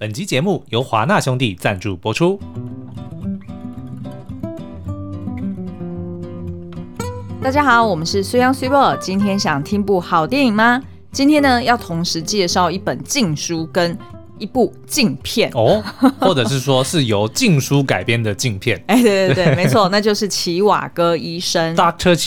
本集节目由华纳兄弟赞助播出。大家好，我们是虽央虽报，今天想听部好电影吗？今天呢，要同时介绍一本禁书跟一部镜片哦，或者是说是由禁书改编的镜片。哎，对对对，没错，那就是齐瓦戈医生 Doctor。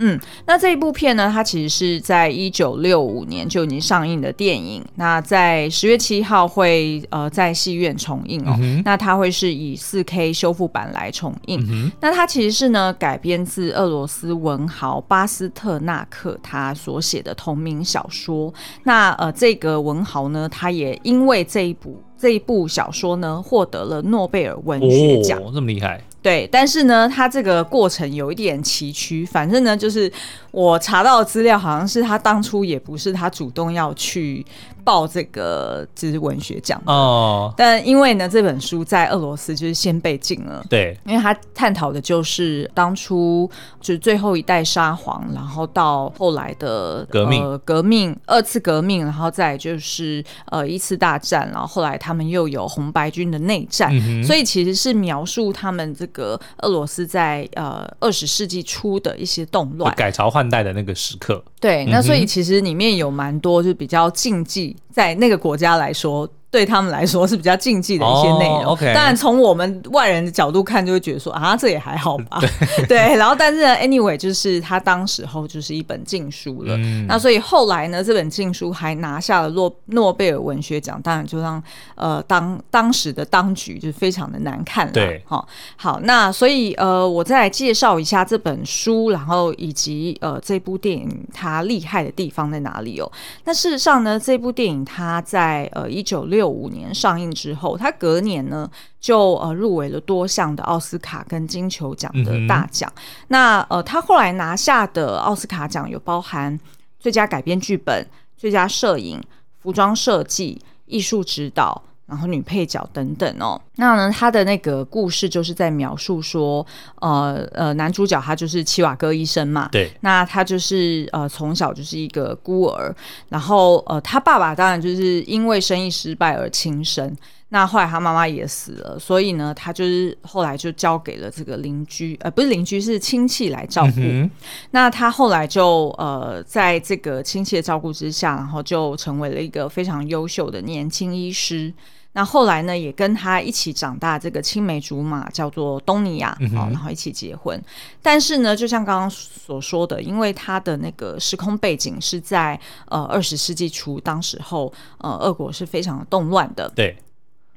嗯，那这一部片呢，它其实是在一九六五年就已经上映的电影。那在十月七号会呃在戏院重映哦。嗯、那它会是以四 K 修复版来重映。嗯、那它其实是呢改编自俄罗斯文豪巴斯特纳克他所写的同名小说。那呃这个文豪呢，他也因为这一部这一部小说呢获得了诺贝尔文学奖。哦，这么厉害。对，但是呢，他这个过程有一点崎岖。反正呢，就是我查到的资料，好像是他当初也不是他主动要去报这个就是文学奖哦。但因为呢，这本书在俄罗斯就是先被禁了。对，因为他探讨的就是当初就是最后一代沙皇，然后到后来的革命、呃、革命、二次革命，然后再就是呃一次大战，然后后来他们又有红白军的内战，嗯、所以其实是描述他们这个俄罗斯在呃二十世纪初的一些动乱、改朝换代的那个时刻。对，那所以其实里面有蛮多就是比较禁忌，在那个国家来说。对他们来说是比较禁忌的一些内容。Oh, okay. 当然，从我们外人的角度看，就会觉得说啊，这也还好吧。对，对，然后但是呢，anyway，就是他当时候就是一本禁书了。嗯、那所以后来呢，这本禁书还拿下了诺诺贝尔文学奖，当然就让呃当当时的当局就非常的难看了。对，好，好，那所以呃，我再来介绍一下这本书，然后以及呃这部电影它厉害的地方在哪里哦。那事实上呢，这部电影它在呃一九六六五年上映之后，他隔年呢就呃入围了多项的奥斯卡跟金球奖的大奖。嗯、那呃，他后来拿下的奥斯卡奖有包含最佳改编剧本、最佳摄影、服装设计、艺术指导。然后女配角等等哦，那呢，他的那个故事就是在描述说，呃呃，男主角他就是齐瓦戈医生嘛，对，那他就是呃从小就是一个孤儿，然后呃他爸爸当然就是因为生意失败而轻生，那后来他妈妈也死了，所以呢，他就是后来就交给了这个邻居，呃不是邻居是亲戚来照顾，嗯、那他后来就呃在这个亲戚的照顾之下，然后就成为了一个非常优秀的年轻医师。那后来呢，也跟他一起长大，这个青梅竹马叫做东尼亚，嗯、然后一起结婚。但是呢，就像刚刚所说的，因为他的那个时空背景是在呃二十世纪初，当时候呃俄国是非常动乱的。对。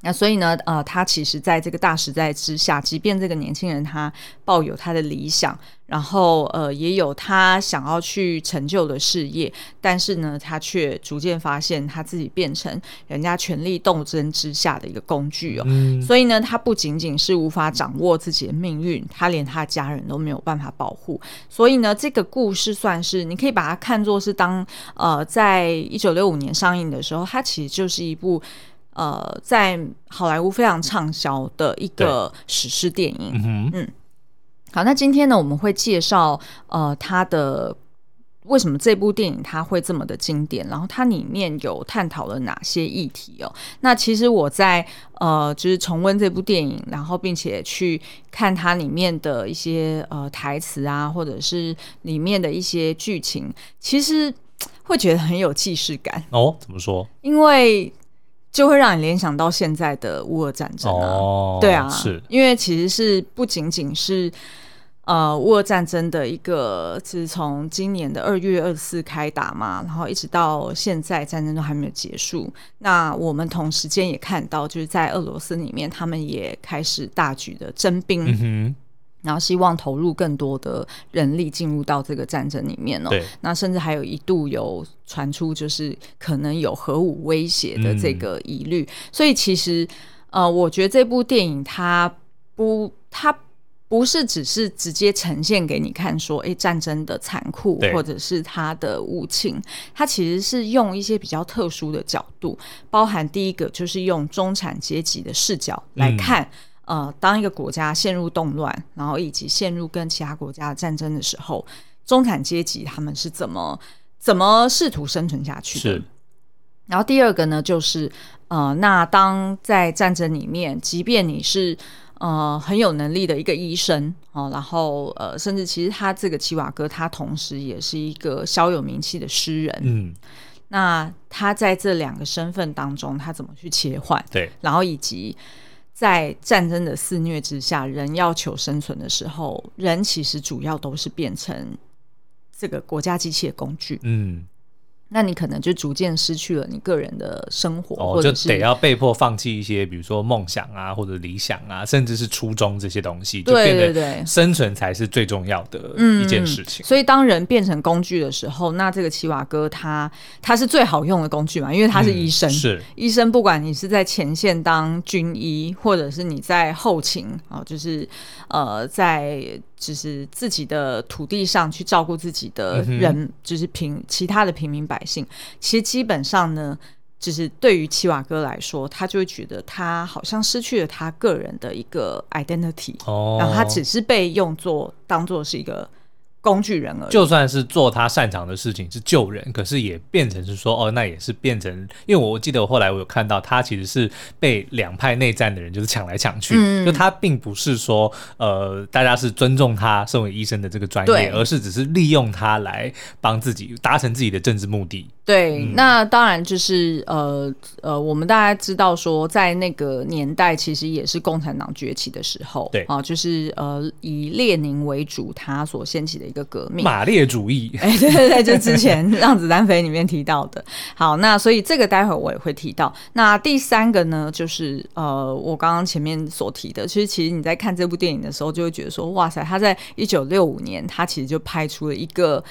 那所以呢，呃，他其实在这个大时代之下，即便这个年轻人他抱有他的理想，然后呃，也有他想要去成就的事业，但是呢，他却逐渐发现他自己变成人家权力斗争之下的一个工具哦。嗯。所以呢，他不仅仅是无法掌握自己的命运，他连他的家人都没有办法保护。所以呢，这个故事算是你可以把它看作是当呃，在一九六五年上映的时候，它其实就是一部。呃，在好莱坞非常畅销的一个史诗电影。嗯，嗯，好，那今天呢，我们会介绍呃，它的为什么这部电影它会这么的经典，然后它里面有探讨了哪些议题哦。那其实我在呃，就是重温这部电影，然后并且去看它里面的一些呃台词啊，或者是里面的一些剧情，其实会觉得很有既视感哦。怎么说？因为就会让你联想到现在的乌俄战争啊，哦、对啊，是因为其实是不仅仅是呃乌俄战争的一个，是从今年的二月二十四开打嘛，然后一直到现在战争都还没有结束。那我们同时间也看到，就是在俄罗斯里面，他们也开始大举的征兵。嗯然后希望投入更多的人力进入到这个战争里面哦。对。那甚至还有一度有传出，就是可能有核武威胁的这个疑虑。嗯。所以其实，呃，我觉得这部电影它不，它不是只是直接呈现给你看说，哎，战争的残酷或者是它的无情。它其实是用一些比较特殊的角度，包含第一个就是用中产阶级的视角来看。嗯呃，当一个国家陷入动乱，然后以及陷入跟其他国家的战争的时候，中产阶级他们是怎么怎么试图生存下去的？是。然后第二个呢，就是呃，那当在战争里面，即便你是呃很有能力的一个医生哦，然后呃，甚至其实他这个齐瓦哥，他同时也是一个小有名气的诗人，嗯，那他在这两个身份当中，他怎么去切换？对，然后以及在战争的肆虐之下，人要求生存的时候，人其实主要都是变成这个国家机器的工具，嗯。那你可能就逐渐失去了你个人的生活，哦，就得要被迫放弃一些，比如说梦想啊，或者理想啊，甚至是初衷这些东西，就变得生存才是最重要的一件事情。嗯，所以当人变成工具的时候，那这个奇瓦哥他他是最好用的工具嘛，因为他是医生，嗯，是医生，不管你是在前线当军医，或者是你在后勤啊，就是呃在。就是自己的土地上去照顾自己的人，嗯、就是平其他的平民百姓。其实基本上呢，就是对于齐瓦哥来说，他就会觉得他好像失去了他个人的一个 identity，哦，然后他只是被用作当做是一个。工具人而已，就算是做他擅长的事情是救人，可是也变成是说哦，那也是变成，因为我记得我后来我有看到他其实是被两派内战的人就是抢来抢去，嗯、就他并不是说呃大家是尊重他身为医生的这个专业，而是只是利用他来帮自己达成自己的政治目的。对，嗯、那当然就是呃呃，我们大家知道说，在那个年代其实也是共产党崛起的时候，对啊，就是呃以列宁为主，他所掀起的。一个革命，马列主义，哎，对对对，就之前《让子弹飞》里面提到的。好，那所以这个待会儿我也会提到。那第三个呢，就是呃，我刚刚前面所提的，其实其实你在看这部电影的时候，就会觉得说，哇塞，他在一九六五年，他其实就拍出了一个。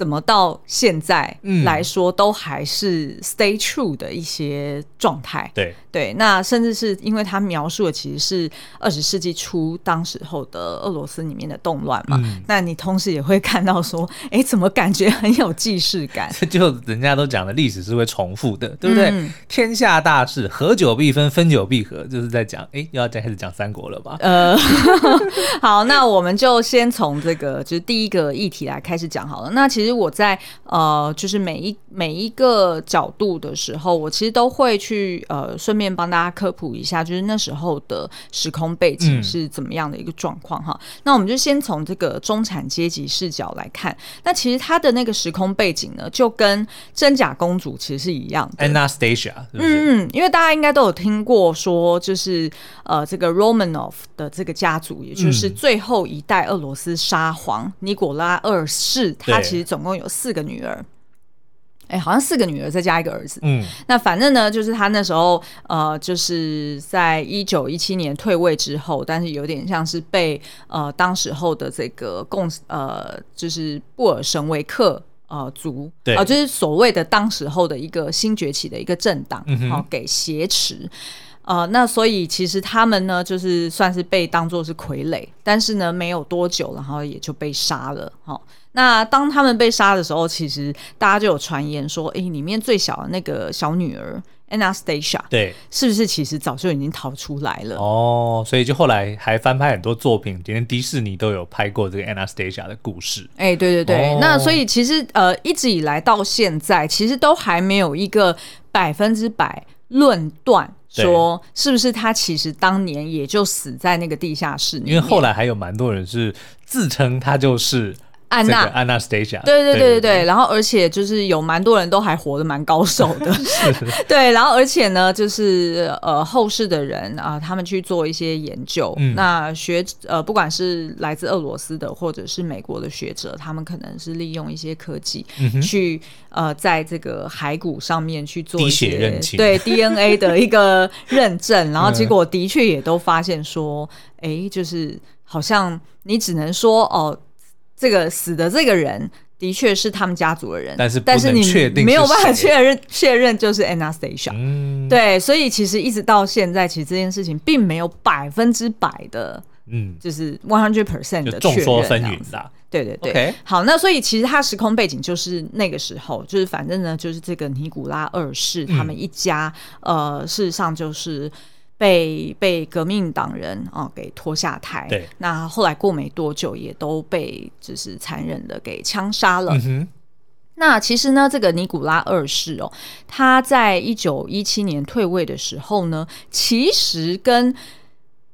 怎么到现在来说都还是 stay true 的一些状态？嗯、对对，那甚至是因为他描述的其实是二十世纪初当时候的俄罗斯里面的动乱嘛，嗯、那你同时也会看到说，哎，怎么感觉很有既视感？就人家都讲的历史是会重复的，对不对？嗯、天下大事，合久必分，分久必合，就是在讲，哎，又要再开始讲三国了吧？呃，好，那我们就先从这个就是第一个议题来开始讲好了。那其实。我在呃，就是每一每一个角度的时候，我其实都会去呃，顺便帮大家科普一下，就是那时候的时空背景是怎么样的一个状况哈。嗯、那我们就先从这个中产阶级视角来看，那其实他的那个时空背景呢，就跟真假公主其实是一样的。Anastasia，嗯嗯，因为大家应该都有听过说，就是呃，这个 Romanov 的这个家族，也就是最后一代俄罗斯沙皇尼古拉二世，他其实总共有四个女儿，哎，好像四个女儿再加一个儿子。嗯，那反正呢，就是他那时候呃，就是在一九一七年退位之后，但是有点像是被呃当时候的这个共呃，就是布尔什维克呃族，对，呃，就是所谓的当时候的一个新崛起的一个政党，嗯哼，给挟持。呃，那所以其实他们呢，就是算是被当做是傀儡，但是呢，没有多久，然后也就被杀了。哈，那当他们被杀的时候，其实大家就有传言说，哎，里面最小的那个小女儿 Anastasia，对，是不是其实早就已经逃出来了？哦，所以就后来还翻拍很多作品，连迪士尼都有拍过这个 Anastasia 的故事。哎，对对对，哦、那所以其实呃，一直以来到现在，其实都还没有一个百分之百论断。说是不是他其实当年也就死在那个地下室里面？因为后来还有蛮多人是自称他就是。安娜，安娜 Stasia，对对对对对，然后而且就是有蛮多人都还活得蛮高寿的，是 对，然后而且呢，就是呃后世的人啊、呃，他们去做一些研究，嗯、那学呃不管是来自俄罗斯的或者是美国的学者，他们可能是利用一些科技去、嗯、呃在这个骸骨上面去做一些对 DNA 的一个认证，然后结果的确也都发现说，哎、欸，就是好像你只能说哦。呃这个死的这个人的确是他们家族的人，但是但是你没有办法确认 确认就是 Anastasia，嗯，对，所以其实一直到现在，其实这件事情并没有百分之百的，嗯，就是 one hundred percent 的众说纷纭的，对对对。Okay 好，那所以其实他时空背景就是那个时候，就是反正呢，就是这个尼古拉二世他们一家，嗯、呃，事实上就是。被被革命党人啊、哦、给拖下台，对，那后来过没多久也都被就是残忍的给枪杀了。嗯、那其实呢，这个尼古拉二世哦，他在一九一七年退位的时候呢，其实跟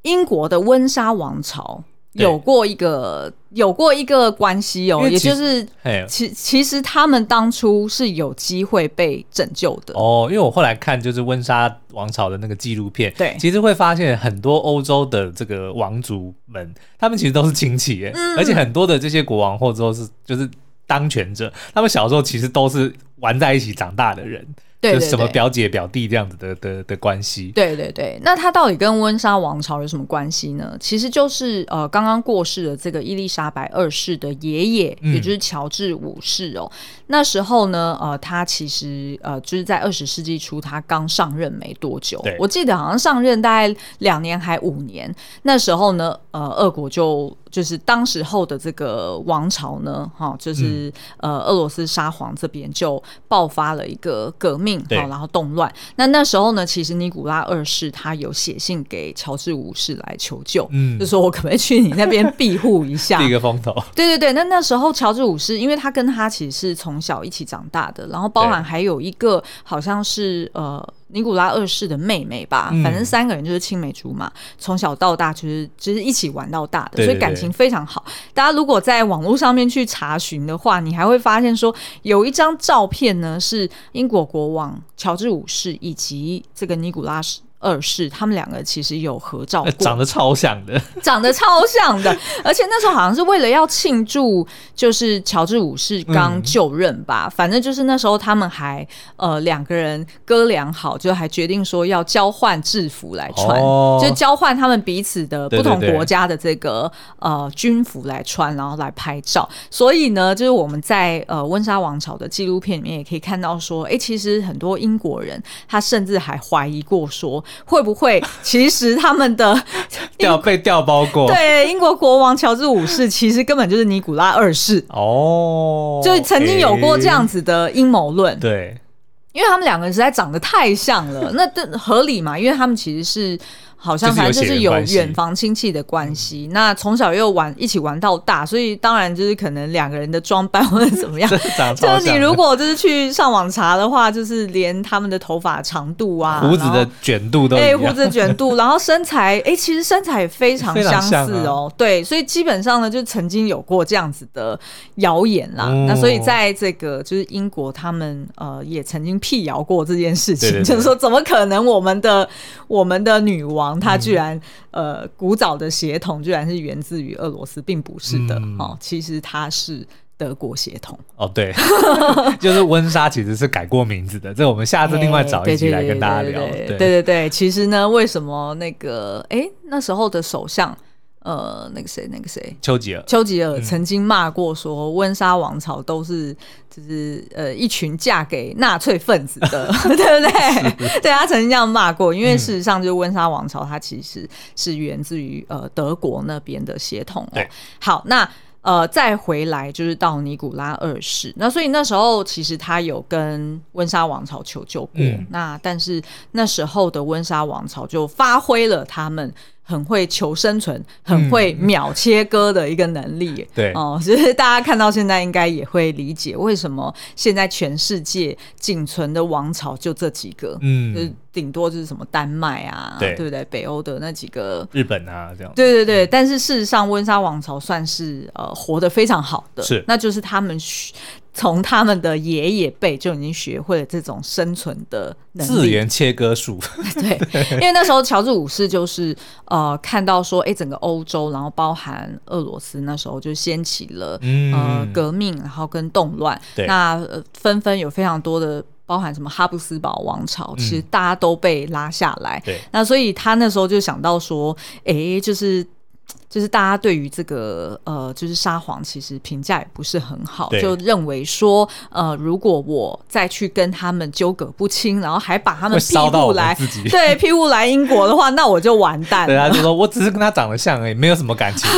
英国的温莎王朝有过一个有过一个关系哦，也就是其其实他们当初是有机会被拯救的哦。因为我后来看就是温莎王朝的那个纪录片，对，其实会发现很多欧洲的这个王族们，他们其实都是亲戚耶，嗯，而且很多的这些国王或者说是就是。当权者，他们小时候其实都是玩在一起长大的人。对，对，对，就什么表姐表弟这样子的的的关系。对对对，那他到底跟温莎王朝有什么关系呢？其实就是呃，刚刚过世的这个伊丽莎白二世的爷爷，嗯、也就是乔治五世哦。那时候呢，呃，他其实呃，就是在二十世纪初，他刚上任没多久。我记得好像上任大概两年还五年。那时候呢，呃，俄国就就是当时候的这个王朝呢，哈、哦，就是、嗯、呃，俄罗斯沙皇这边就爆发了一个革命。好，然后动乱。那那时候呢，其实尼古拉二世他有写信给乔治五世来求救，嗯，就说我可不可以去你那边庇护一下，一个风头。对对对，那那时候乔治五世，因为他跟他其实是从小一起长大的，然后包含还有一个好像是呃。尼古拉二世的妹妹吧，反正三个人就是青梅竹马，从、嗯、小到大就是就是一起玩到大的，对对对，所以感情非常好。大家如果在网络上面去查询的话，你还会发现说有一张照片呢，是英国国王乔治五世以及这个尼古拉斯。二世他们两个其实有合照过，长得超像的，长得超像的，而且那时候好像是为了要庆祝，就是乔治五世刚就任吧，嗯，反正就是那时候他们还呃两个人哥俩好，就还决定说要交换制服来穿，哦，就交换他们彼此的不同国家的这个呃军服来穿，然后来拍照。所以呢，就是我们在呃温莎王朝的纪录片里面也可以看到说，哎，其实很多英国人他甚至还怀疑过说。会不会其实他们的 调被调包过？对，英国国王乔治五世其实根本就是尼古拉二世哦，就曾经有过这样子的阴谋论。对，因为他们两个人实在长得太像了，那这合理嘛？因为他们其实是。好像反正就是有远房亲戚的关系，那从小又玩一起玩到大，所以当然就是可能两个人的装扮或者怎么样，就是你如果就是去上网查的话，就是连他们的头发长度啊、胡子的卷度都哎，胡子卷度，然后身材哎，其实身材也非常相似哦。对，所以基本上呢，就曾经有过这样子的谣言啦。那所以在这个就是英国，他们呃也曾经辟谣过这件事情，就是说怎么可能我们的我们的女王。他居然，呃，古早的血统居然是源自于俄罗斯，并不是的，嗯、哦，其实他是德国协同。哦，对，就是温莎其实是改过名字的，这我们下次另外找一集来跟大家聊。对对对，其实呢，为什么那个，哎，那时候的首相。呃，那个谁，那个谁，丘吉尔，丘吉尔曾经骂过说，温莎王朝都是就是呃一群嫁给纳粹分子的，对不对？对，他曾经这样骂过，因为事实上，就是温莎王朝它其实是源自于呃德国那边的血统哦。好，那呃再回来就是到尼古拉二世，那所以那时候其实他有跟温莎王朝求救过，嗯、那但是那时候的温莎王朝就发挥了他们。很会求生存，很会秒切割的一个能力。嗯、对哦，其实大家看到现在应该也会理解为什么现在全世界仅存的王朝就这几个，嗯，就是顶多就是什么丹麦啊，对，对不对？北欧的那几个，日本啊这样。对对对，但是事实上温莎王朝算是呃活得非常好的，是，那就是他们。从他们的爷爷辈就已经学会了这种生存的能力，自然切割术。对，因为那时候乔治五世就是呃看到说，哎，整个欧洲，然后包含俄罗斯，那时候就掀起了、嗯、呃革命，然后跟动乱。那、呃、纷纷有非常多的包含什么哈布斯堡王朝，其实大家都被拉下来。对、嗯，那所以他那时候就想到说，哎，就是。就是大家对于这个呃，就是沙皇其实评价也不是很好，就认为说呃，如果我再去跟他们纠葛不清，然后还把他们庇护来 对庇护来英国的话，那我就完蛋了。对啊，就说我只是跟他长得像而已，没有什么感情。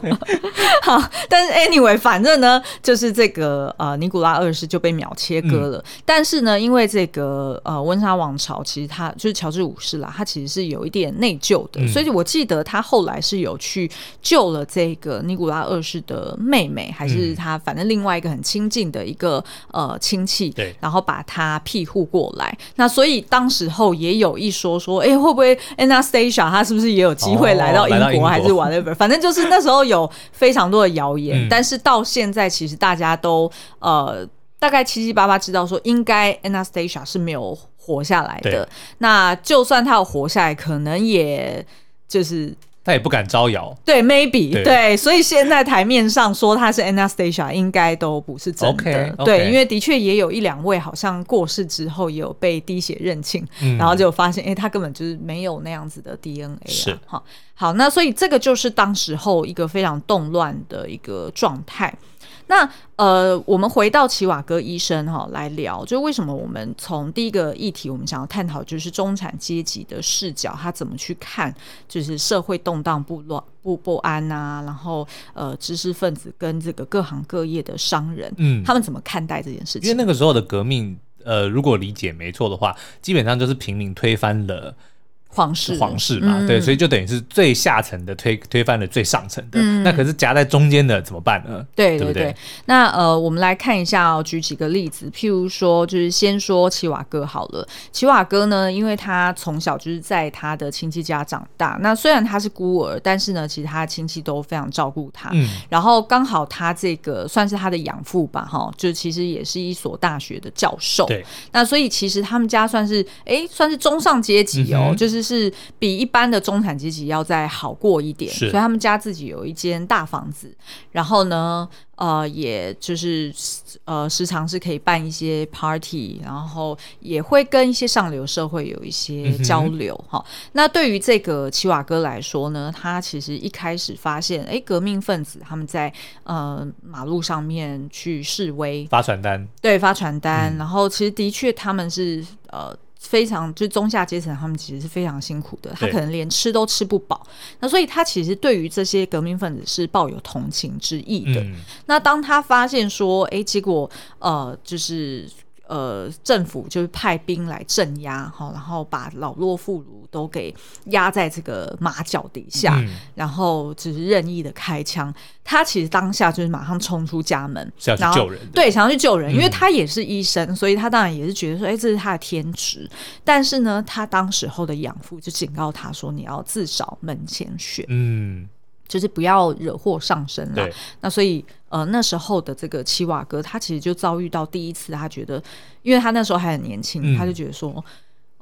好，但是 anyway，反正呢，就是这个呃，尼古拉二世就被秒切割了。嗯、但是呢，因为这个呃，温莎王朝其实他就是乔治五世啦，他其实是有一点内疚的，嗯、所以我记得他后来是有。去救了这个尼古拉二世的妹妹，还是他反正另外一个很亲近的一个呃亲戚，对，然后把他庇护过来。那所以当时候也有一说说，哎，会不会 Anastasia 他是不是也有机会来到英国，还是 whatever？反正就是那时候有非常多的谣言，嗯、但是到现在其实大家都呃大概七七八八知道说，应该 Anastasia 是没有活下来的。那就算他有活下来，可能也就是。他也不敢招摇，对，maybe 对，对，所以现在台面上说他是 Anastasia，应该都不是真的，okay, okay. 对，因为的确也有一两位好像过世之后也有被滴血认亲，嗯、然后就发现，哎、欸，他根本就是没有那样子的 DNA 啊，是，好，好，那所以这个就是当时候一个非常动乱的一个状态。那呃，我们回到齐瓦戈医生哈、哦、来聊，就为什么我们从第一个议题，我们想要探讨就是中产阶级的视角，他怎么去看就是社会动荡不乱不不安啊，然后呃，知识分子跟这个各行各业的商人，嗯，他们怎么看待这件事情？因为那个时候的革命，呃，如果理解没错的话，基本上就是平民推翻了。皇室，皇室嘛，嗯、对，所以就等于是最下层的推推翻了最上层的，嗯、那可是夹在中间的怎么办呢？对对对。对对那呃，我们来看一下哦，举几个例子，譬如说，就是先说齐瓦哥好了。齐瓦哥呢，因为他从小就是在他的亲戚家长大，那虽然他是孤儿，但是呢，其实他的亲戚都非常照顾他。嗯。然后刚好他这个算是他的养父吧，哈，就其实也是一所大学的教授。对。那所以其实他们家算是哎，算是中上阶级哦，嗯、就是。是比一般的中产阶级要再好过一点，所以他们家自己有一间大房子，然后呢，呃，也就是呃，时常是可以办一些 party，然后也会跟一些上流社会有一些交流哈。那对于这个齐瓦哥来说呢，他其实一开始发现，哎，革命分子他们在呃马路上面去示威，发传单，对，发传单，嗯、然后其实的确他们是呃。非常就中下阶层，他们其实是非常辛苦的，他可能连吃都吃不饱。那所以他其实对于这些革命分子是抱有同情之意的。嗯、那当他发现说，哎，结果呃，就是。呃，政府就是派兵来镇压，哈，然后把老弱妇孺都给压在这个马脚底下，嗯、然后只是任意的开枪。他其实当下就是马上冲出家门，想要去救人，对，想要去救人，因为他也是医生，嗯、所以他当然也是觉得说，哎，这是他的天职。但是呢，他当时候的养父就警告他说，你要自扫门前雪，嗯。就是不要惹祸上身了。那所以呃那时候的这个七瓦哥，他其实就遭遇到第一次，他觉得，因为他那时候还很年轻，嗯、他就觉得说。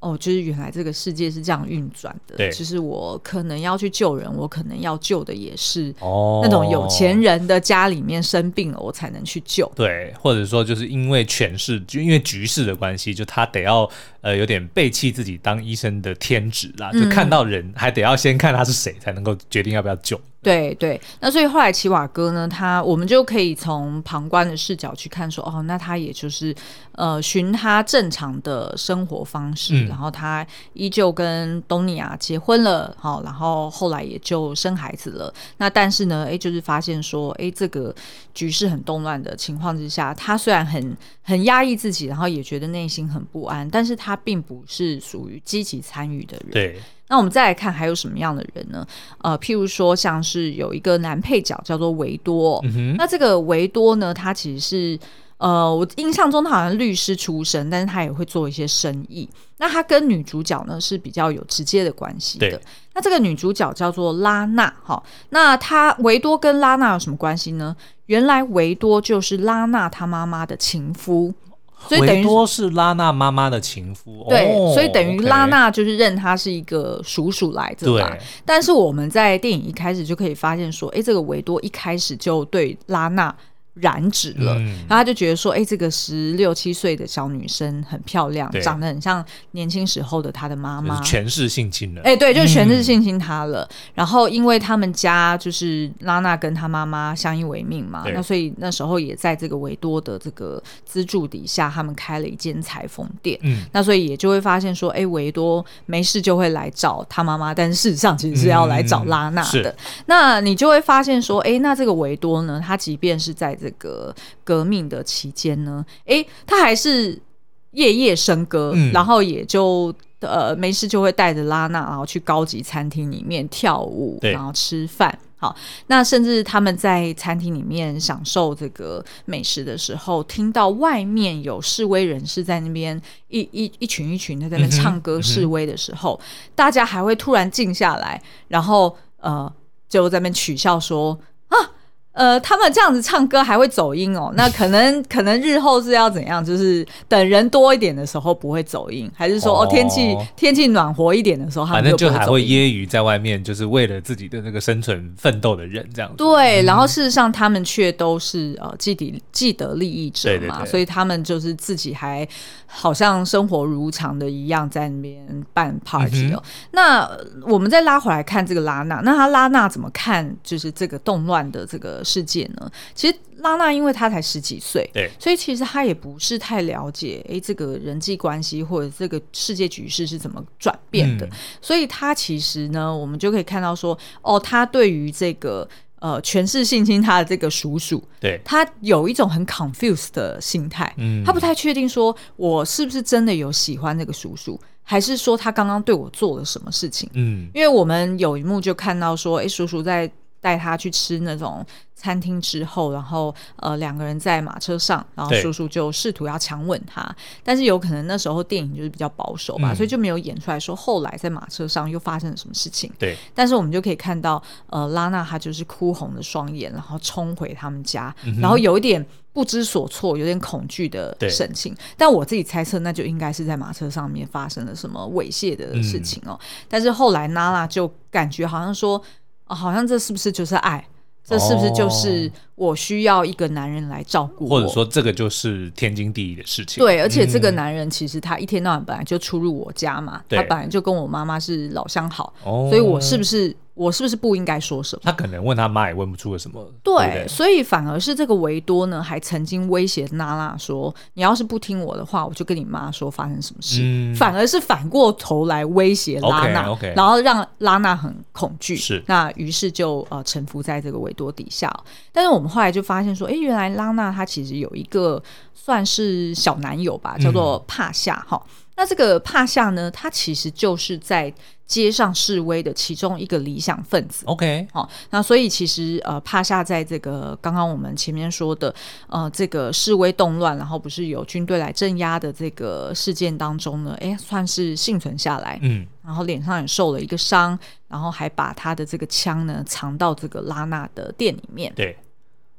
哦，就是原来这个世界是这样运转的。对，就是我可能要去救人，我可能要救的也是那种有钱人的家里面生病了，我才能去救。对，或者说就是因为权势，就因为局势的关系，就他得要呃有点背弃自己当医生的天职啦，就看到人还得要先看他是谁，才能够决定要不要救。对对，那所以后来齐瓦哥呢，他我们就可以从旁观的视角去看说，哦，那他也就是呃循他正常的生活方式，嗯、然后他依旧跟东尼亚结婚了，好，然后后来也就生孩子了。那但是呢，哎，就是发现说，哎，这个局势很动乱的情况之下，他虽然很很压抑自己，然后也觉得内心很不安，但是他并不是属于积极参与的人。对。那我们再来看还有什么样的人呢？呃，譬如说像是有一个男配角叫做维多，嗯、那这个维多呢，他其实是呃，我印象中他好像律师出身，但是他也会做一些生意。那他跟女主角呢是比较有直接的关系的。那这个女主角叫做拉娜，哈，那他维多跟拉娜有什么关系呢？原来维多就是拉娜她妈妈的情夫。所以等于多是拉娜妈妈的情夫，对，哦、所以等于拉娜就是认他是一个叔叔来着吧。但是我们在电影一开始就可以发现说，哎，这个维多一开始就对拉娜。染指了，嗯、然后他就觉得说，哎、欸，这个十六七岁的小女生很漂亮，长得很像年轻时候的她的妈妈，全是性侵了。哎、欸，对，就是权势性侵她了。嗯、然后因为他们家就是拉娜跟她妈妈相依为命嘛，那所以那时候也在这个维多的这个资助底下，他们开了一间裁缝店。嗯，那所以也就会发现说，哎、欸，维多没事就会来找他妈妈，但是事实上其实是要来找拉娜的。嗯、那你就会发现说，哎、欸，那这个维多呢，他即便是在这个革命的期间呢，哎，他还是夜夜笙歌，嗯、然后也就呃没事就会带着拉娜，然后去高级餐厅里面跳舞，然后吃饭。好，那甚至他们在餐厅里面享受这个美食的时候，听到外面有示威人士在那边一一一群一群的在那唱歌示威的时候，嗯嗯、大家还会突然静下来，然后呃就在那边取笑说啊。呃，他们这样子唱歌还会走音哦？那可能可能日后是要怎样？就是等人多一点的时候不会走音，还是说哦，哦天气天气暖和一点的时候，他们反正就还会揶揄在外面，就是为了自己的那个生存奋斗的人这样子。对，然后事实上他们却都是呃既得既得利益者嘛，对对对，所以他们就是自己还好像生活如常的一样在那边办 party 哦。嗯、那我们再拉回来看这个拉娜，那他拉娜怎么看？就是这个动乱的这个。世界呢？其实拉娜因为她才十几岁，对，所以其实她也不是太了解，哎，这个人际关系或者这个世界局势是怎么转变的。嗯、所以她其实呢，我们就可以看到说，哦，她对于这个呃权势性侵她的这个叔叔，对，她有一种很 confused 的心态，嗯，她不太确定说我是不是真的有喜欢那个叔叔，还是说他刚刚对我做了什么事情，嗯，因为我们有一幕就看到说，哎，叔叔在。带他去吃那种餐厅之后，然后呃两个人在马车上，然后叔叔就试图要强吻他，但是有可能那时候电影就是比较保守吧，嗯、所以就没有演出来说后来在马车上又发生了什么事情。对，但是我们就可以看到呃拉娜她就是哭红的双眼，然后冲回他们家，嗯、然后有一点不知所措、有点恐惧的神情。但我自己猜测，那就应该是在马车上面发生了什么猥亵的事情哦。嗯、但是后来娜娜就感觉好像说。哦，好像这是不是就是爱？这是不是就是我需要一个男人来照顾我？或者说，这个就是天经地义的事情？对，而且这个男人其实他一天到晚本来就出入我家嘛，嗯、他本来就跟我妈妈是老相好，对所以我是不是？我是不是不应该说什么？他可能问他妈也问不出个什么。对，对对，所以反而是这个维多呢，还曾经威胁娜娜说：“你要是不听我的话，我就跟你妈说发生什么事。嗯”反而是反过头来威胁拉娜，okay, okay 然后让拉娜很恐惧。是，那于是就呃臣服在这个维多底下。但是我们后来就发现说，哎，原来拉娜她其实有一个算是小男友吧，叫做帕夏哈。嗯那这个帕夏呢，他其实就是在街上示威的其中一个理想分子。OK，好，那所以其实呃，帕夏在这个刚刚我们前面说的呃这个示威动乱，然后不是有军队来镇压的这个事件当中呢，哎，算是幸存下来。嗯，然后脸上也受了一个伤，然后还把他的这个枪呢藏到这个拉娜的店里面。对。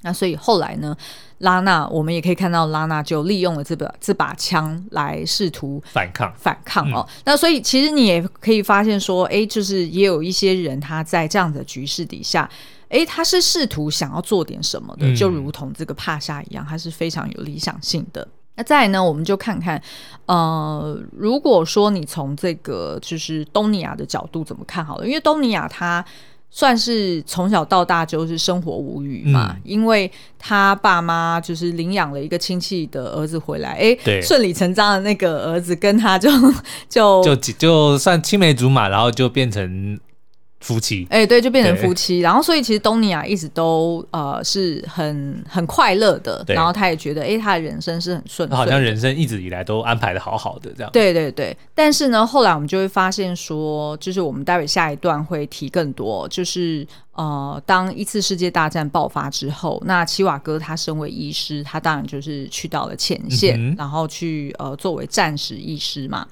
那所以后来呢，拉娜我们也可以看到，拉娜就利用了这把这把枪来试图反抗反抗哦。嗯、那所以其实你也可以发现说，哎，就是也有一些人他在这样的局势底下，哎，他是试图想要做点什么的，嗯、就如同这个帕夏一样，他是非常有理想性的。那再来呢，我们就看看，呃，如果说你从这个就是东尼亚的角度怎么看好了，因为东尼亚他。算是从小到大就是生活无语嘛，嗯、因为他爸妈就是领养了一个亲戚的儿子回来，哎、欸，顺理成章的那个儿子跟他就 就就就算青梅竹马，然后就变成。夫妻，哎，欸、对，就变成夫妻。然后，所以其实东尼亚一直都呃是很很快乐的。然后他也觉得，哎、欸，他的人生是很顺，好像人生一直以来都安排的好好的这样。对对对。但是呢，后来我们就会发现说，就是我们待会下一段会提更多，就是呃，当一次世界大战爆发之后，那齐瓦哥他身为医师，他当然就是去到了前线，嗯、然后去呃作为战时医师嘛。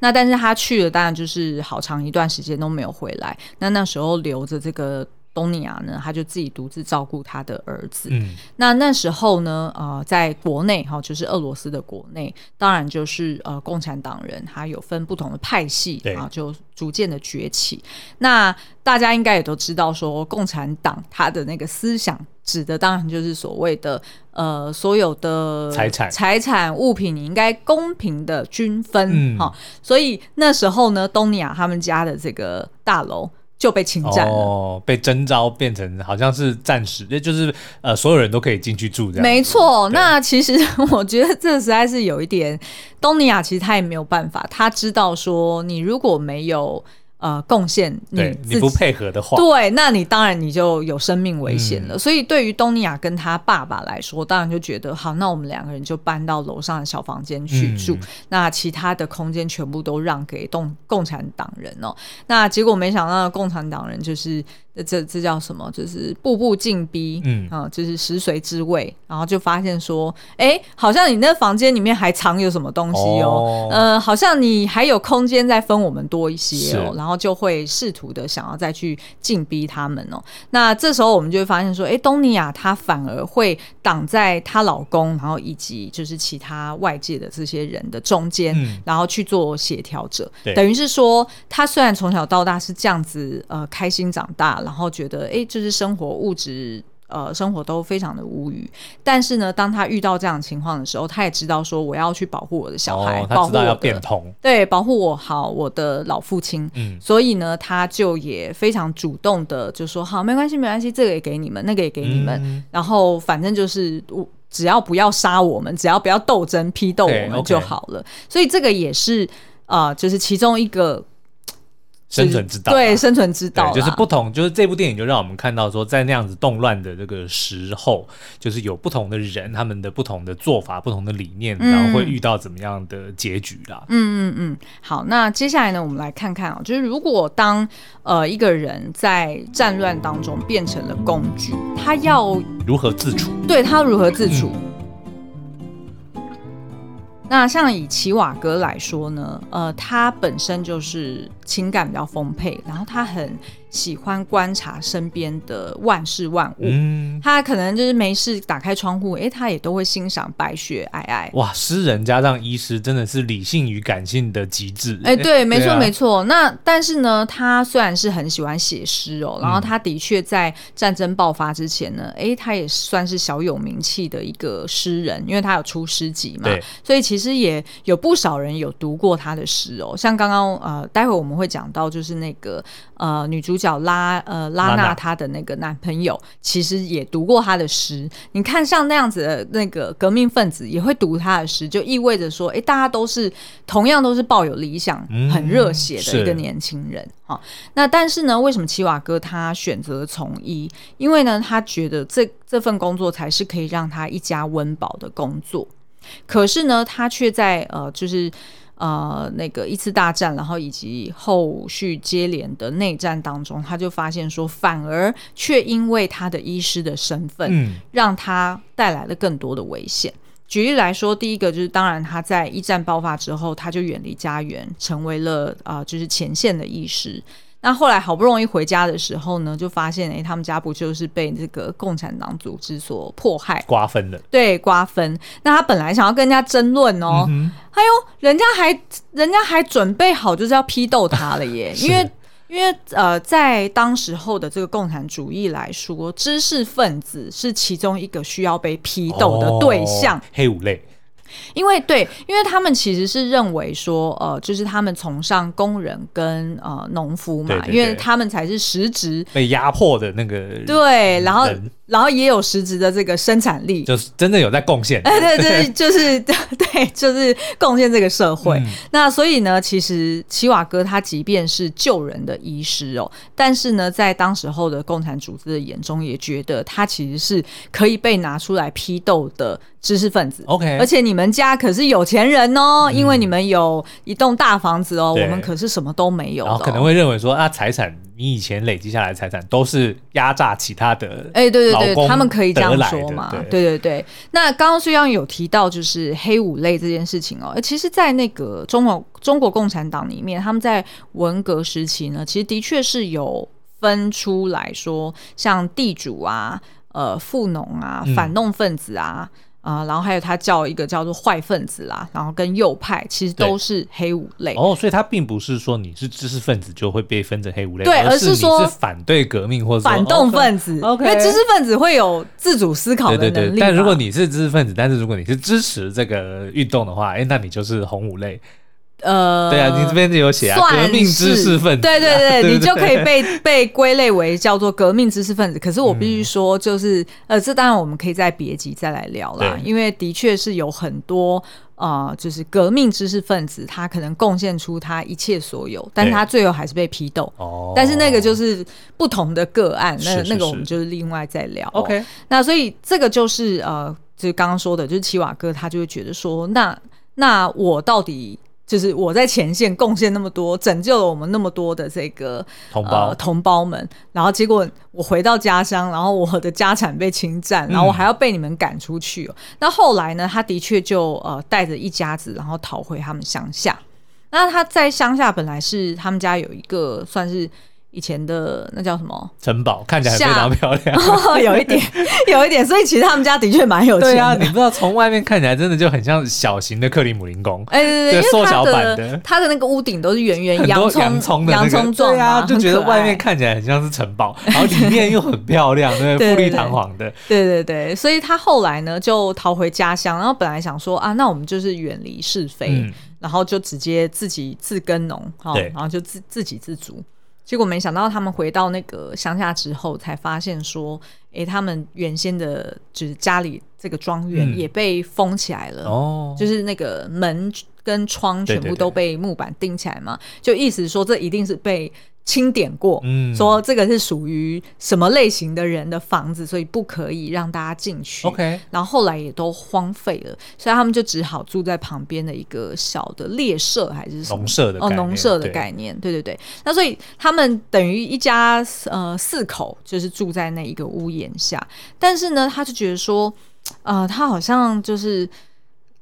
那但是他去了，当然就是好长一段时间都没有回来。那那时候留着这个东尼亚呢，他就自己独自照顾他的儿子。嗯，那那时候呢，呃，在国内哈，就是俄罗斯的国内，当然就是呃，共产党人他有分不同的派系啊，就逐渐的崛起。那大家应该也都知道，说共产党他的那个思想。指的当然就是所谓的呃，所有的财产、财产物品，你应该公平的均分哈、嗯。所以那时候呢，东尼亚他们家的这个大楼就被侵占了，哦，被征召变成好像是暂时，也就是呃，所有人都可以进去住这样。没错，那其实 我觉得这实在是有一点，东尼亚其实他也没有办法，他知道说你如果没有。呃，贡献你你不配合的话，对，那你当然你就有生命危险了。嗯、所以对于东尼亚跟他爸爸来说，当然就觉得好，那我们两个人就搬到楼上的小房间去住，嗯、那其他的空间全部都让给共共产党人哦。那结果没想到共产党人就是。这这叫什么？就是步步进逼，嗯啊，就是食髓知味，然后就发现说，哎，好像你那房间里面还藏有什么东西哦，呃，好像你还有空间再分我们多一些哦，然后就会试图的想要再去进逼他们哦。那这时候我们就会发现说，哎，东尼亚她反而会挡在她老公，然后以及就是其他外界的这些人的中间，然后去做协调者，等于是说，她虽然从小到大是这样子呃开心长大了。然后觉得，哎，就是生活物质，呃，生活都非常的无语。但是呢，当他遇到这样的情况的时候，他也知道说，我要去保护我的小孩，哦、他知道要变通，对，保护我好我的老父亲。嗯，所以呢，他就也非常主动的就说，好，没关系，没关系，这个也给你们，那个也给你们。嗯、然后反正就是，只要不要杀我们，只要不要斗争批斗我们就好了。Okay, okay. 所以这个也是，呃，就是其中一个。生存之道，对，生存之道，就是不同，就是这部电影就让我们看到说，在那样子动乱的这个时候，就是有不同的人，他们的不同的做法、不同的理念，然后会遇到怎么样的结局啦。嗯嗯嗯。好，那接下来呢，我们来看看啊、喔，就是如果当呃一个人在战乱当中变成了工具，他要如何自处？对，他如何自处？嗯那像以奇瓦格来说呢，呃，他本身就是情感比较丰沛，然后他很。喜欢观察身边的万事万物，嗯，他可能就是没事打开窗户，哎、欸，他也都会欣赏白雪皑皑。哇，诗人加上医师真的是理性与感性的极致。哎、欸，对，没错、啊、没错。那但是呢，他虽然是很喜欢写诗哦，然后他的确在战争爆发之前呢，哎、欸，他也算是小有名气的一个诗人，因为他有出诗集嘛，对，所以其实也有不少人有读过他的诗哦。像刚刚呃，待会我们会讲到，就是那个呃女主。叫拉呃拉娜，她的那个男朋友其实也读过她的诗。你看，像那样子的那个革命分子也会读她的诗，就意味着说，哎，大家都是同样都是抱有理想、很热血的一个年轻人哈。那但是呢，为什么齐瓦哥他选择从医？因为呢，他觉得这这份工作才是可以让他一家温饱的工作。可是呢，他却在呃，就是。呃，那个一次大战，然后以及后续接连的内战当中，他就发现说，反而却因为他的医师的身份，嗯，让他带来了更多的危险。举例来说，第一个就是，当然他在一战爆发之后，他就远离家园，成为了啊、呃，就是前线的医师。那后来好不容易回家的时候呢，就发现哎、欸，他们家不就是被这个共产党组织所迫害、瓜分了？对，瓜分。那他本来想要跟人家争论哦，嗯、哎呦，人家还人家还准备好就是要批斗他了耶，因为因为呃，在当时候的这个共产主义来说，知识分子是其中一个需要被批斗的对象，哦、黑五类。因为对，因为他们其实是认为说，呃，就是他们崇尚工人跟呃农夫嘛，对对对，因为他们才是实质被压迫的那个对，然后。然后也有实质的这个生产力，就是真的有在贡献。哎，对对，就是 对，就是贡献这个社会。嗯、那所以呢，其实齐瓦哥他即便是救人的医师哦，但是呢，在当时候的共产组织的眼中，也觉得他其实是可以被拿出来批斗的知识分子。OK，而且你们家可是有钱人哦，嗯、因为你们有一栋大房子哦，我们可是什么都没有、哦。然后可能会认为说啊，财产。你以前累积下来的财产都是压榨其他的，哎，对对对，他们可以这样说嘛？对，对对对。那刚刚虽然有提到就是黑五类这件事情哦，其实，在那个中国中国共产党里面，他们在文革时期呢，其实的确是有分出来说，像地主啊、呃富农啊、反动分子啊。嗯啊、呃，然后还有他叫一个叫做坏分子啦，然后跟右派其实都是黑五类哦，所以他并不是说你是知识分子就会被分成黑五类，对，而是说是反对革命或者反动分子因为知识分子会有自主思考的能力。对对对，但如果你是知识分子，但是如果你是支持这个运动的话，哎，那你就是红五类。呃，对啊，你这边就有写啊，革命知识分子，对对对，对对 你就可以被被归类为叫做革命知识分子。可是我必须说，就是、嗯、呃，这当然我们可以在别集再来聊啦，因为的确是有很多呃，就是革命知识分子，他可能贡献出他一切所有，但是他最后还是被批斗。哦，但是那个就是不同的个案，那那个我们就是另外再聊。OK，那所以这个就是呃，就是刚刚说的，就是齐瓦哥他就会觉得说，那那我到底。就是我在前线贡献那么多，拯救了我们那么多的这个同胞、呃、同胞们，然后结果我回到家乡，然后我的家产被侵占，然后我还要被你们赶出去。嗯、那后来呢？他的确就呃带着一家子，然后逃回他们乡下。那他在乡下本来是他们家有一个算是。以前的那叫什么？城堡，看起来非常漂亮，哦，有一点，有一点，所以其实他们家的确蛮有钱的。对啊，你不知道从外面看起来真的就很像小型的克里姆林宫，哎，对对对，缩小版的，它的那个屋顶都是圆圆洋葱洋葱的洋葱状，对啊，就觉得外面看起来很像是城堡，然后里面又很漂亮，对，富丽堂皇的，对对对，所以他后来呢就逃回家乡，然后本来想说啊，那我们就是远离是非，然后就直接自己自耕农，对，然后就自自给自足。结果没想到，他们回到那个乡下之后，才发现说，哎、欸，他们原先的就是家里这个庄园也被封起来了，哦、嗯，就是那个门跟窗全部都被木板钉起来嘛，就意思说这一定是被。清点过，嗯，说这个是属于什么类型的人的房子，所以不可以让大家进去。OK，然后后来也都荒废了，所以他们就只好住在旁边的一个小的猎舍还是什么农舍的哦，农舍的概念，对对对。那所以他们等于一家呃四口，就是住在那一个屋檐下。但是呢，他就觉得说，呃，他好像就是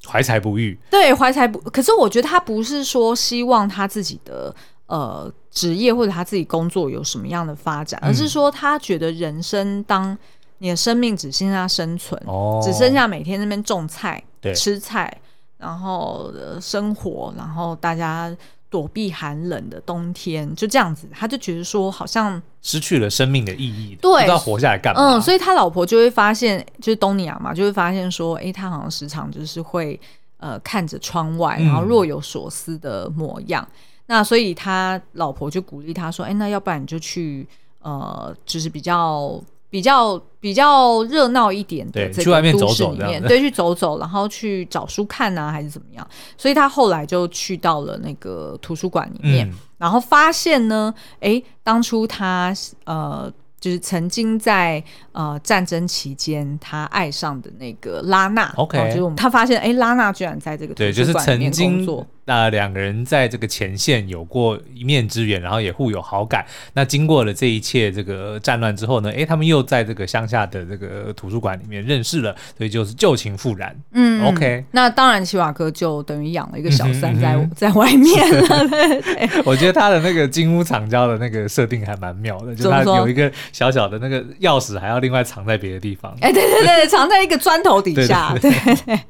怀才不遇，对，怀才不。可是我觉得他不是说希望他自己的。呃，职业或者他自己工作有什么样的发展，而是说他觉得人生，当你的生命只剩下生存，哦、只剩下每天那边种菜、吃菜，然后生活，然后大家躲避寒冷的冬天，就这样子，他就觉得说好像失去了生命的意义，对，不知道活下来干嘛。嗯，所以他老婆就会发现，就是东尼亚嘛，就会发现说，哎、欸，他好像时常就是会呃看着窗外，然后若有所思的模样。嗯那所以他老婆就鼓励他说：“哎、欸，那要不然你就去呃，就是比较比较比较热闹一点的这个都市里面，对，去走走，然后去找书看啊，还是怎么样？所以他后来就去到了那个图书馆里面，嗯、然后发现呢，哎、欸，当初他呃。”就是曾经在呃战争期间，他爱上的那个拉娜。OK，就是我们他发现，哎、欸，拉娜居然在这个图书馆里面工作。那两个人在这个前线有过一面之缘，然后也互有好感。那经过了这一切这个战乱之后呢，哎、欸，他们又在这个乡下的这个图书馆里面认识了，所以就是旧情复燃。嗯，OK。那当然，齐瓦哥就等于养了一个小三在、在外面了。对对我觉得他的那个金屋藏娇的那个设定还蛮妙的，就他有一个。小小的那个钥匙还要另外藏在别的地方，哎，对对对，藏在一个砖头底下，对对对。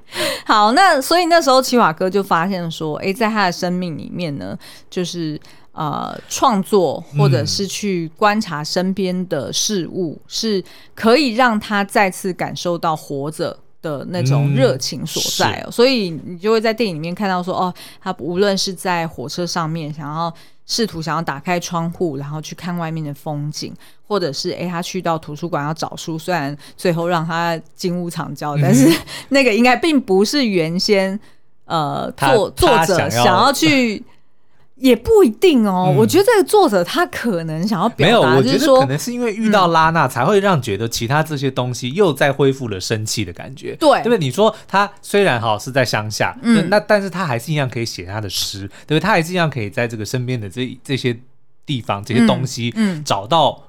好，那所以那时候齐瓦哥就发现说，哎，在他的生命里面呢，就是呃，创作或者是去观察身边的事物，是可以让他再次感受到活着的那种热情所在哦。所以你就会在电影里面看到说，哦，他无论是在火车上面想要。试图想要打开窗户，然后去看外面的风景，或者是诶，他去到图书馆要找书，虽然最后让他金屋藏娇，嗯、但 是那个应该并不是原先呃作作者想要去。也不一定哦，嗯、我觉得这个作者他可能想要表达，就是说，可能是因为遇到拉娜，才会让觉得其他这些东西又在恢复了生气的感觉。对，对不对？你说他虽然哈是在乡下，嗯，那但是他还是一样可以写他的诗，对不对？他还是一样可以在这个身边的这这些地方、这些东西，嗯，找到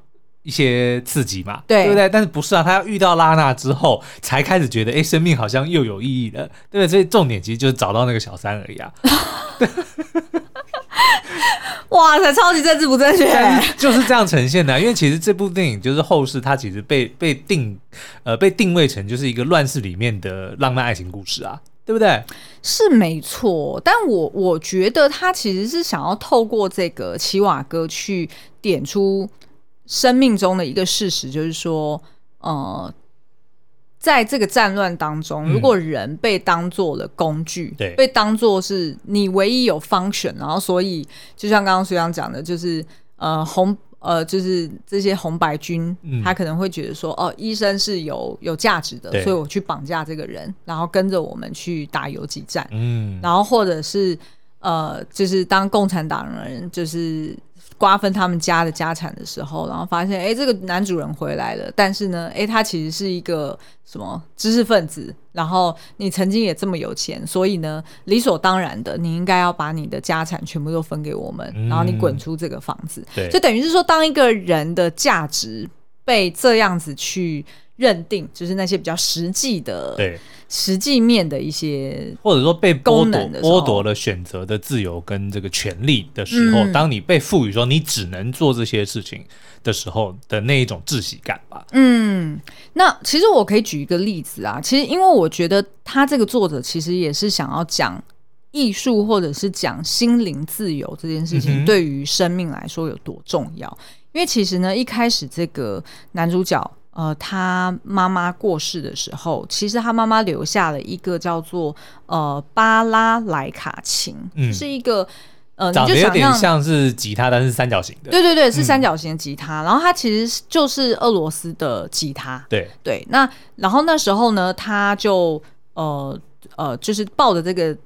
一些刺激嘛，对，对不对？但是不是啊？他要遇到拉娜之后，才开始觉得，哎，生命好像又有意义了，对不对？所以重点其实就是找到那个小三而已啊。哇塞，超级政治不正确，就是这样呈现的啊。因为其实这部电影就是后世，它其实被被定呃被定位成就是一个乱世里面的浪漫爱情故事啊，对不对？是没错，但我我觉得他其实是想要透过这个奇瓦哥去点出生命中的一个事实，就是说，呃，在这个战乱当中，如果人被当做了工具，对、嗯，被当做是你唯一有 function，然后所以就像刚刚学长讲的，就是呃红呃就是这些红白军，嗯、他可能会觉得说，哦，医生是有有价值的，所以我去绑架这个人，然后跟着我们去打游击战，嗯，然后或者是呃，就是当共产党人，就是。瓜分他们家的家产的时候，然后发现，哎，这个男主人回来了，但是呢，哎，他其实是一个什么知识分子，然后你曾经也这么有钱，所以呢，理所当然的，你应该要把你的家产全部都分给我们，嗯、然后你滚出这个房子。对，就等于是说，当一个人的价值被这样子去认定，就是那些比较实际的，对。实际面的一些，或者说被剥夺剥夺了选择的自由跟这个权利的时候，嗯、当你被赋予说你只能做这些事情的时候的那一种窒息感吧。嗯，那其实我可以举一个例子啊，其实因为我觉得他这个作者其实也是想要讲艺术或者是讲心灵自由这件事情对于生命来说有多重要。嗯、因为其实呢，一开始这个男主角。呃，他妈妈过世的时候，其实他妈妈留下了一个叫做呃巴拉莱卡琴，嗯，是一个呃，长得有点像是吉他，但是三角形的。对对对，是三角形的吉他。嗯、然后它其实就是俄罗斯的吉他。对对，那然后那时候呢，他就呃呃，就是抱着这个。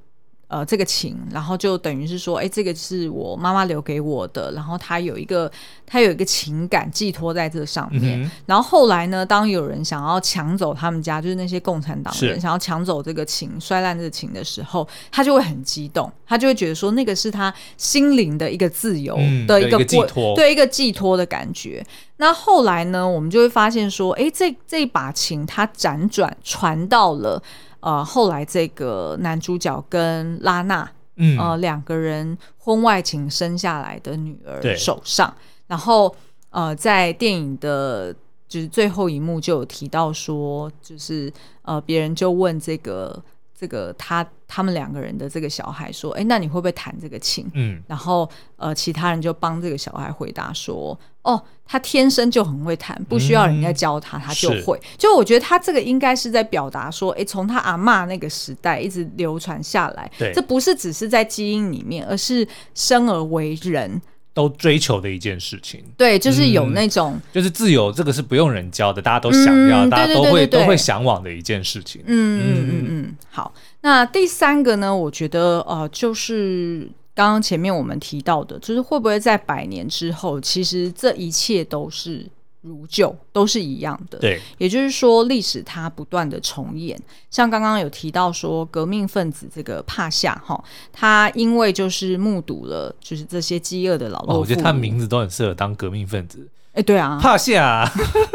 呃，这个琴，然后就等于是说，哎，这个是我妈妈留给我的，然后他有一个，他有一个情感寄托在这上面。嗯、然后后来呢，当有人想要抢走他们家，就是那些共产党人想要抢走这个琴，摔烂这个琴的时候，他就会很激动，他就会觉得说，那个是他心灵的一个自由的一个、嗯、一个寄托，对一个寄托的感觉。那后来呢，我们就会发现说，哎，这这把琴，它辗转传到了。呃，后来这个男主角跟拉娜，嗯，呃，两个人婚外情生下来的女儿手上，然后呃，在电影的就是最后一幕就有提到说，就是呃，别人就问这个。这个他他们两个人的这个小孩说：“哎，那你会不会弹这个琴？”嗯，然后呃，其他人就帮这个小孩回答说：“哦，他天生就很会弹，不需要人家教他，嗯、他就会。”就我觉得他这个应该是在表达说：“哎，从他阿嬷那个时代一直流传下来，对这不是只是在基因里面，而是生而为人。”都追求的一件事情，对，就是有那种，嗯、就是自由，这个是不用人教的，大家都想要，嗯、大家都会都会向往的一件事情。嗯嗯嗯嗯。好，那第三个呢？我觉得呃，就是刚刚前面我们提到的，就是会不会在百年之后，其实这一切都是。如旧都是一样的，对，也就是说历史它不断的重演。像刚刚有提到说革命分子这个帕夏哈，他因为就是目睹了就是这些饥饿的老弱妇孺，我觉得他名字都很适合当革命分子。哎，对啊，帕夏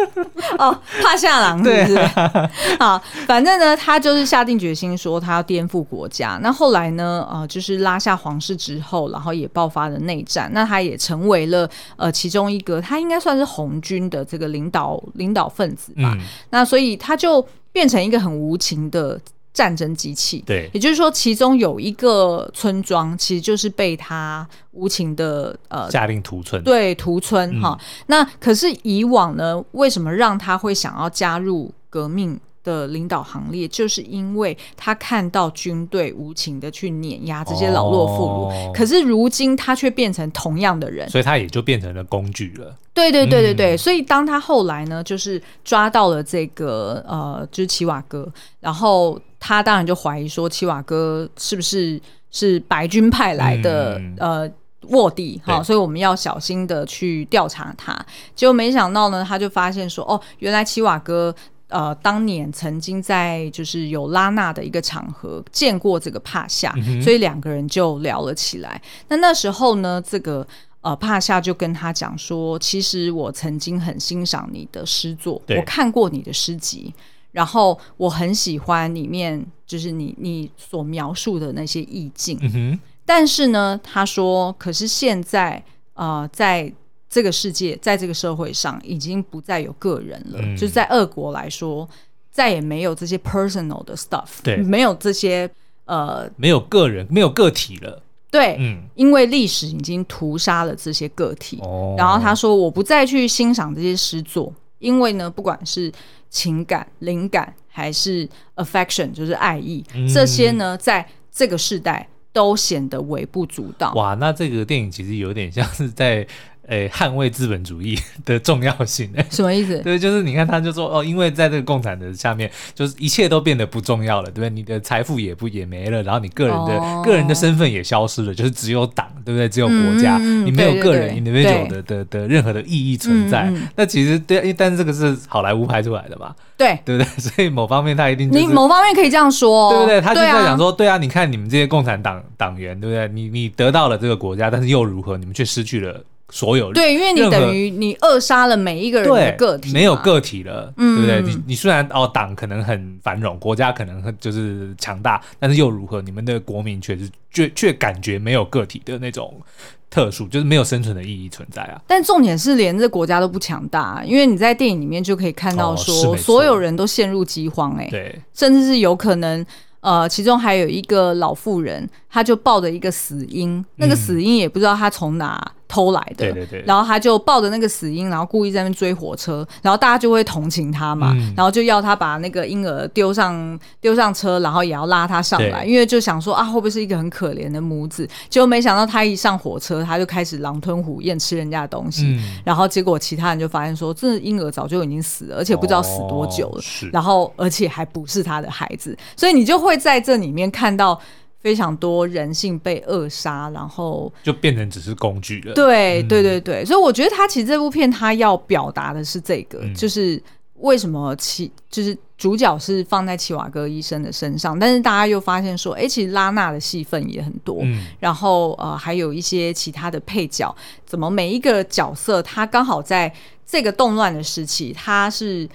哦，帕夏郎是不是？啊、好，反正呢，他就是下定决心说他要颠覆国家。那后来呢，呃，就是拉下皇室之后，然后也爆发了内战。那他也成为了呃其中一个，他应该算是红军的这个领导领导分子吧。嗯、那所以他就变成一个很无情的。战争机器，对，也就是说，其中有一个村庄，其实就是被他无情的呃下令屠村，对，屠村哈。嗯、那可是以往呢，为什么让他会想要加入革命的领导行列？就是因为他看到军队无情的去碾压这些老弱妇孺，哦、可是如今他却变成同样的人，所以他也就变成了工具了。对对对对对，嗯、所以当他后来呢，就是抓到了这个呃，就是齐瓦哥，然后。他当然就怀疑说，齐瓦哥是不是是白军派来的、嗯、呃卧底哈所以我们要小心的去调查他。结果没想到呢，他就发现说，哦，原来齐瓦哥呃当年曾经在就是有拉娜的一个场合见过这个帕夏，嗯、所以两个人就聊了起来。那那时候呢，这个呃帕夏就跟他讲说，其实我曾经很欣赏你的诗作，我看过你的诗集。然后我很喜欢里面就是你你所描述的那些意境。但是呢，他说，可是现在呃，在这个世界，在这个社会上，已经不再有个人了。嗯、就是在俄国来说，再也没有这些 personal 的 stuff，对，没有这些呃，没有个人，没有个体了。对，嗯，因为历史已经屠杀了这些个体。哦，然后他说，我不再去欣赏这些诗作。因为呢，不管是情感、灵感还是 affection，就是爱意，嗯、这些呢，在这个世代都显得微不足道。哇，那这个电影其实有点像是在。诶，捍卫资本主义 的重要性，什么意思？对，就是你看，他就说哦，因为在这个共产的下面，就是一切都变得不重要了，对不对？你的财富也不也没了，然后你个人的、哦、个人的身份也消失了，就是只有党，对不对？只有国家，嗯、你没有个人 individual 的的的任何的意义存在。嗯、那其实对，但是这个是好莱坞拍出来的嘛，对对不对？所以某方面他一定、就是、你某方面可以这样说，对不对？他就在讲说，对啊，对啊，你看你们这些共产党党员，对不对？你你得到了这个国家，但是又如何？你们却失去了。所有人对，因为你等于你扼杀了每一个人的个体，没有个体了，嗯、对不对？你你虽然哦，党可能很繁荣，国家可能很就是强大，但是又如何？你们的国民却是却却感觉没有个体的那种特殊，就是没有生存的意义存在啊。但重点是，连这国家都不强大，因为你在电影里面就可以看到说，哦、所有人都陷入饥荒、欸，哎，对，甚至是有可能。呃，其中还有一个老妇人，她就抱着一个死婴，那个死婴也不知道她从哪偷来的，对对对，然后他就抱着那个死婴，然后故意在那边追火车，然后大家就会同情他嘛，嗯、然后就要他把那个婴儿丢上丢上车，然后也要拉他上来，因为就想说啊，会不会是一个很可怜的母子？结果没想到他一上火车，他就开始狼吞虎咽吃人家的东西，嗯、然后结果其他人就发现说，这婴儿早就已经死了，而且不知道死多久了，哦、然后而且还不是他的孩子，所以你就。会在这里面看到非常多人性被扼杀，然后就变成只是工具了。对，对，对，对。所以我觉得他其实这部片他要表达的是这个，嗯、就是为什么齐就是主角是放在齐瓦戈医生的身上，但是大家又发现说，哎，其实拉娜的戏份也很多，嗯、然后呃还有一些其他的配角，怎么每一个角色他刚好在这个动乱的时期，他是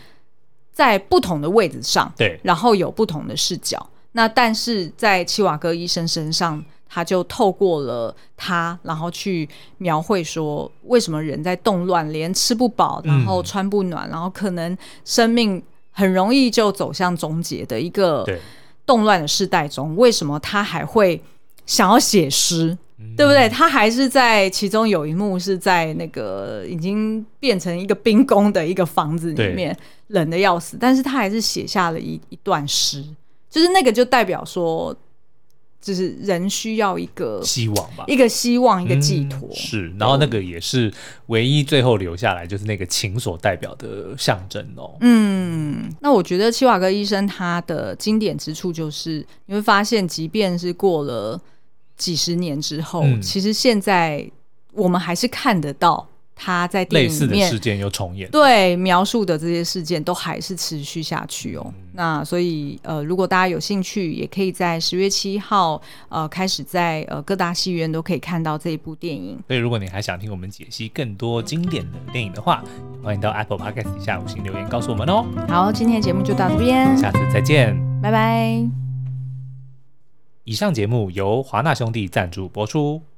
在不同的位置上，对，然后有不同的视角。那但是在七瓦戈医生身上，他就透过了他，然后去描绘说，为什么人在动乱，连吃不饱，然后穿不暖，嗯、然后可能生命很容易就走向终结的一个动乱的世代中，为什么他还会想要写诗，嗯、对不对？他还是在其中有一幕是在那个已经变成一个冰宫的一个房子里面，冷的要死，但是他还是写下了一一段诗。就是那个，就代表说，就是人需要一个希望吧，一个希望，一个寄托、嗯。是，然后那个也是唯一最后留下来，就是那个情所代表的象征哦。嗯，那我觉得七瓦哥医生他的经典之处就是，你会发现，即便是过了几十年之后，嗯、其实现在我们还是看得到。他在电影里面类似的事件又重演，对描述的这些事件都还是持续下去哦。嗯、那所以呃，如果大家有兴趣，也可以在十月七号呃开始在呃各大戏院都可以看到这一部电影。所以如果你还想听我们解析更多经典的电影的话，欢迎到 Apple Podcast 底下五星留言告诉我们哦。好，今天的节目就到这边，下次再见，拜拜。以上节目由华纳兄弟赞助播出。